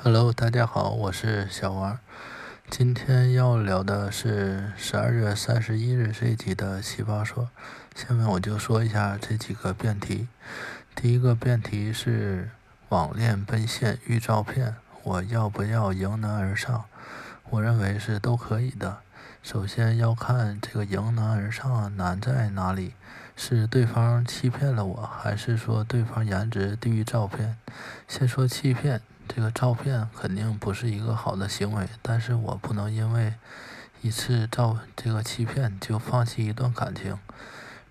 Hello，大家好，我是小王。今天要聊的是十二月三十一日这一集的奇葩说。下面我就说一下这几个辩题。第一个辩题是网恋奔现遇照片，我要不要迎难而上？我认为是都可以的。首先要看这个迎难而上难在哪里，是对方欺骗了我，还是说对方颜值低于照片？先说欺骗。这个照片肯定不是一个好的行为，但是我不能因为一次照这个欺骗就放弃一段感情。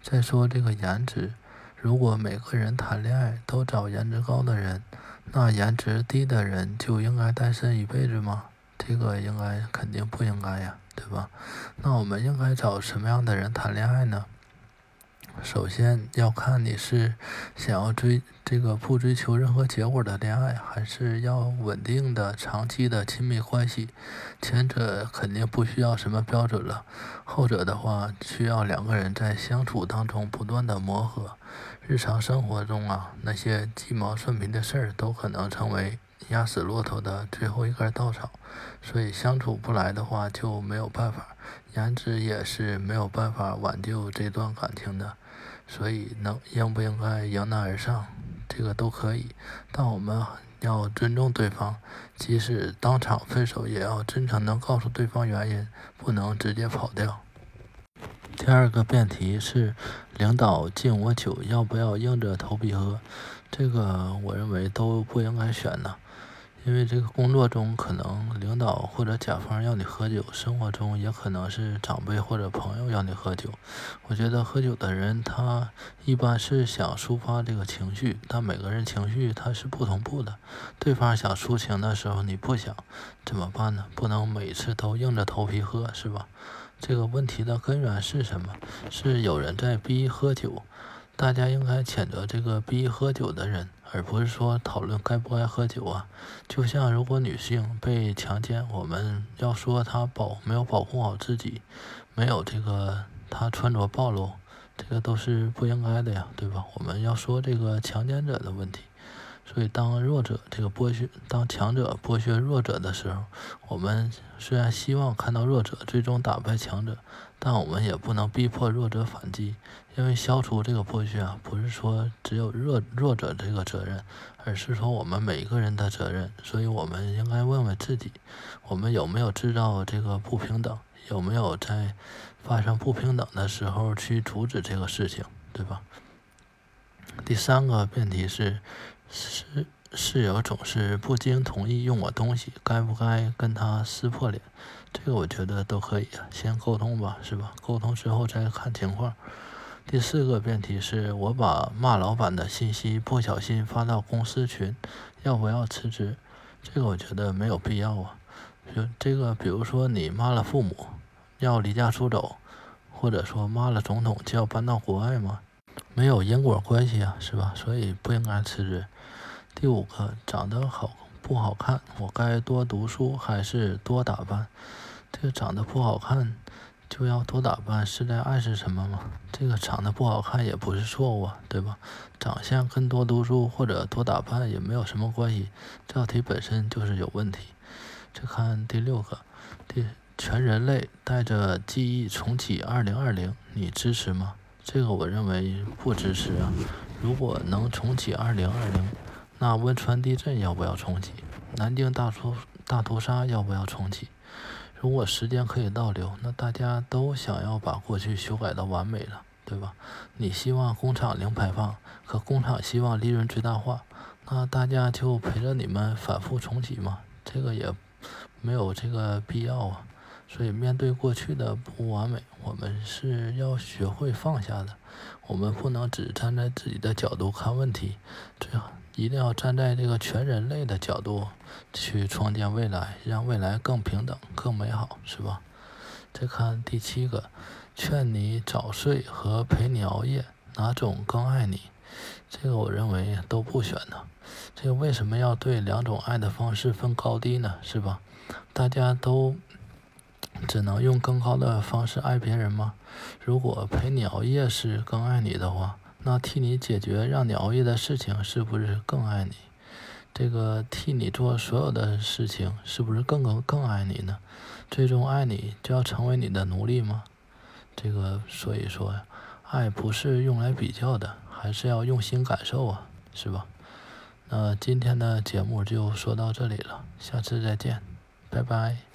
再说这个颜值，如果每个人谈恋爱都找颜值高的人，那颜值低的人就应该单身一辈子吗？这个应该肯定不应该呀，对吧？那我们应该找什么样的人谈恋爱呢？首先要看你是想要追这个不追求任何结果的恋爱，还是要稳定的长期的亲密关系。前者肯定不需要什么标准了，后者的话需要两个人在相处当中不断的磨合。日常生活中啊，那些鸡毛蒜皮的事儿都可能成为压死骆驼的最后一根稻草。所以相处不来的话就没有办法，颜值也是没有办法挽救这段感情的。所以，能应不应该迎难而上，这个都可以，但我们要尊重对方，即使当场分手，也要真诚地告诉对方原因，不能直接跑掉。第二个辩题是，领导敬我酒，要不要硬着头皮喝？这个我认为都不应该选呢。因为这个工作中可能领导或者甲方要你喝酒，生活中也可能是长辈或者朋友要你喝酒。我觉得喝酒的人他一般是想抒发这个情绪，但每个人情绪他是不同步的。对方想抒情的时候你不想，怎么办呢？不能每次都硬着头皮喝，是吧？这个问题的根源是什么？是有人在逼喝酒。大家应该谴责这个逼喝酒的人，而不是说讨论该不该喝酒啊。就像如果女性被强奸，我们要说她保没有保护好自己，没有这个她穿着暴露，这个都是不应该的呀，对吧？我们要说这个强奸者的问题。所以，当弱者这个剥削，当强者剥削弱者的时候，我们虽然希望看到弱者最终打败强者，但我们也不能逼迫弱者反击，因为消除这个剥削啊，不是说只有弱弱者这个责任，而是说我们每一个人的责任。所以我们应该问问自己，我们有没有制造这个不平等，有没有在发生不平等的时候去阻止这个事情，对吧？第三个辩题是。室室友总是不经同意用我东西，该不该跟他撕破脸？这个我觉得都可以啊，先沟通吧，是吧？沟通之后再看情况。第四个辩题是我把骂老板的信息不小心发到公司群，要不要辞职？这个我觉得没有必要啊。就这个，比如说你骂了父母，要离家出走，或者说骂了总统就要搬到国外吗？没有因果关系啊，是吧？所以不应该辞职。第五个，长得好不好看？我该多读书还是多打扮？这个长得不好看就要多打扮，是在暗示什么吗？这个长得不好看也不是错误啊，对吧？长相跟多读书或者多打扮也没有什么关系，这道题本身就是有问题。再看第六个，第全人类带着记忆重启二零二零，你支持吗？这个我认为不支持啊。如果能重启二零二零。那汶川地震要不要重启？南京大屠大屠杀要不要重启？如果时间可以倒流，那大家都想要把过去修改到完美了，对吧？你希望工厂零排放，可工厂希望利润最大化，那大家就陪着你们反复重启吗？这个也没有这个必要啊。所以面对过去的不完美，我们是要学会放下的。我们不能只站在自己的角度看问题，最好。一定要站在这个全人类的角度去创建未来，让未来更平等、更美好，是吧？再看第七个，劝你早睡和陪你熬夜，哪种更爱你？这个我认为都不选呢。这个为什么要对两种爱的方式分高低呢？是吧？大家都只能用更高的方式爱别人吗？如果陪你熬夜是更爱你的话。那替你解决让你熬夜的事情，是不是更爱你？这个替你做所有的事情，是不是更更更爱你呢？最终爱你就要成为你的奴隶吗？这个所以说呀，爱不是用来比较的，还是要用心感受啊，是吧？那今天的节目就说到这里了，下次再见，拜拜。